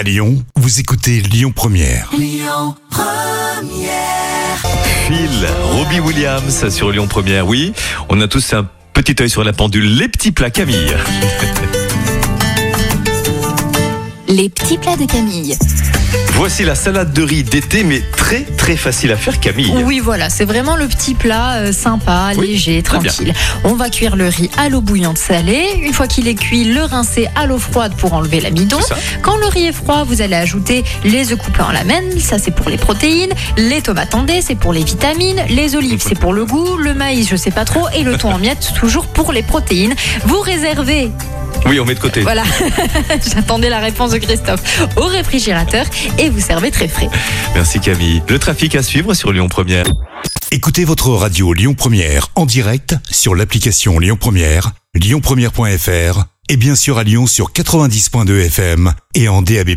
À Lyon, vous écoutez Lyon Première. Phil, Robbie Williams sur Lyon Première. Oui, on a tous un petit œil sur la pendule. Les petits plats Camille. Les petits plats de Camille. Voici la salade de riz d'été, mais très très facile à faire Camille. Oui, voilà, c'est vraiment le petit plat euh, sympa, Oui, léger, tranquille. On va cuire le riz à l'eau bouillante salée. Une fois qu'il est cuit, le rincer à l'eau froide pour enlever l'amidon. Quand le riz est froid, vous allez ajouter les œufs coupés en lamelles, ça c'est pour les protéines, les tomates en dés, c'est pour les vitamines, les olives c'est pour le goût, le maïs je sais pas trop et le thon en miettes toujours pour les protéines. Vous réservez Oui, on met de côté. Voilà, j'attendais la réponse de Christophe. Au réfrigérateur et vous servez très frais. Merci Camille. Le trafic à suivre sur Lyon Première. Écoutez votre radio Lyon Première en direct sur l'application Lyon Première, lyonpremière.fr et bien sûr à Lyon sur 90.2 FM et en DAB+.